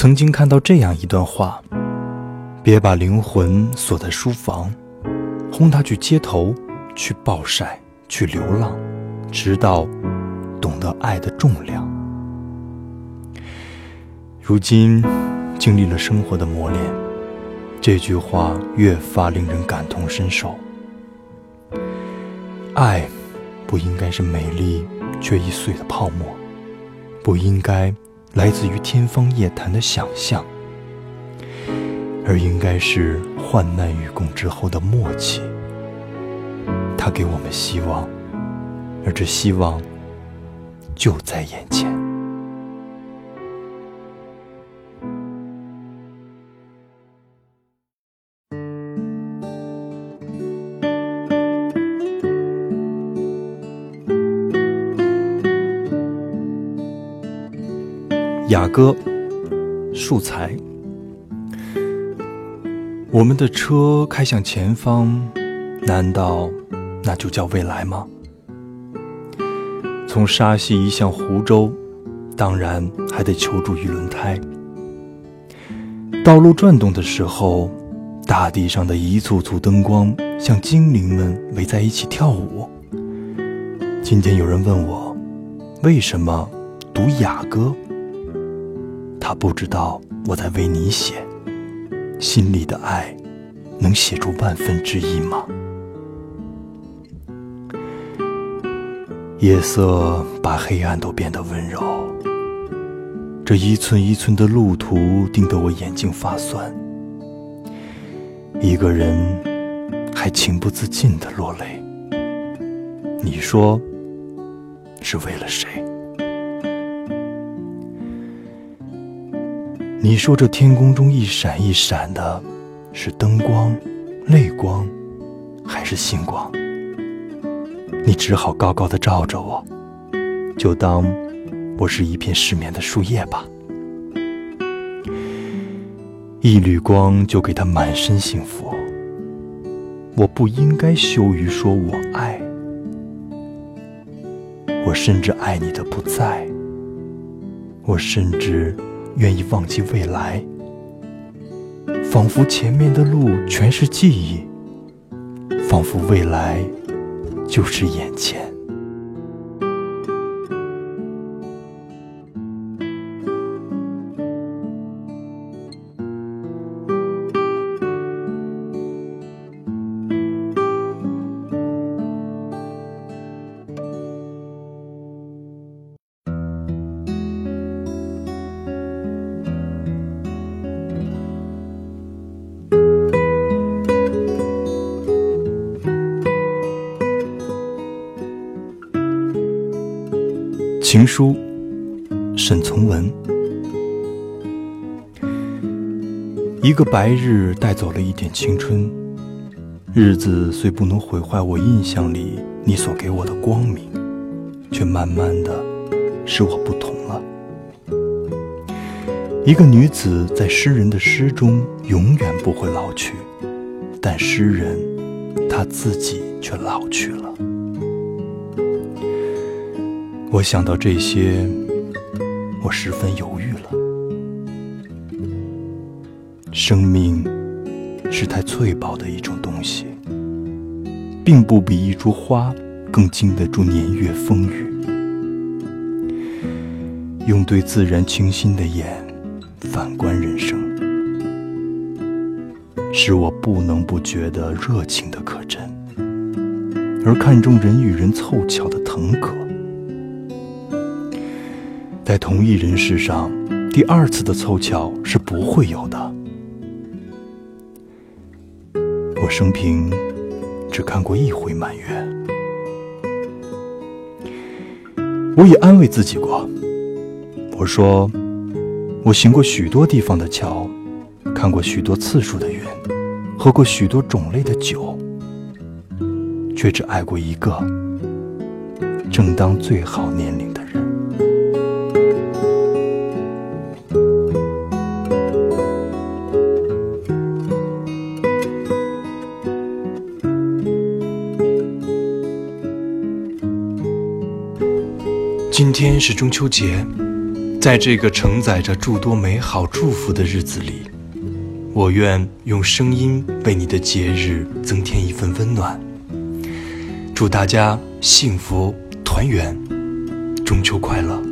曾经看到这样一段话：别把灵魂锁在书房，轰他去街头，去暴晒，去流浪，直到懂得爱的重量。如今经历了生活的磨练，这句话越发令人感同身受。爱不应该是美丽却易碎的泡沫，不应该。来自于天方夜谭的想象，而应该是患难与共之后的默契。他给我们希望，而这希望就在眼前。雅歌，素材。我们的车开向前方，难道那就叫未来吗？从沙溪移向湖州，当然还得求助于轮胎。道路转动的时候，大地上的一簇簇灯光像精灵们围在一起跳舞。今天有人问我，为什么读雅歌？他不知道我在为你写，心里的爱能写出万分之一吗？夜色把黑暗都变得温柔，这一寸一寸的路途盯得我眼睛发酸，一个人还情不自禁的落泪。你说是为了谁？你说这天空中一闪一闪的，是灯光、泪光，还是星光？你只好高高的照着我，就当我是一片失眠的树叶吧。一缕光就给他满身幸福。我不应该羞于说我爱，我甚至爱你的不在，我甚至。愿意忘记未来，仿佛前面的路全是记忆，仿佛未来就是眼前。情书，沈从文。一个白日带走了一点青春，日子虽不能毁坏我印象里你所给我的光明，却慢慢的使我不同了。一个女子在诗人的诗中永远不会老去，但诗人他自己却老去了。我想到这些，我十分犹豫了。生命是太脆薄的一种东西，并不比一株花更经得住年月风雨。用对自然清新的眼反观人生，使我不能不觉得热情的可真，而看重人与人凑巧的腾格。在同一人世上，第二次的凑巧是不会有的。我生平只看过一回满月，我也安慰自己过。我说，我行过许多地方的桥，看过许多次数的云，喝过许多种类的酒，却只爱过一个正当最好年龄今天是中秋节，在这个承载着诸多美好祝福的日子里，我愿用声音为你的节日增添一份温暖。祝大家幸福团圆，中秋快乐！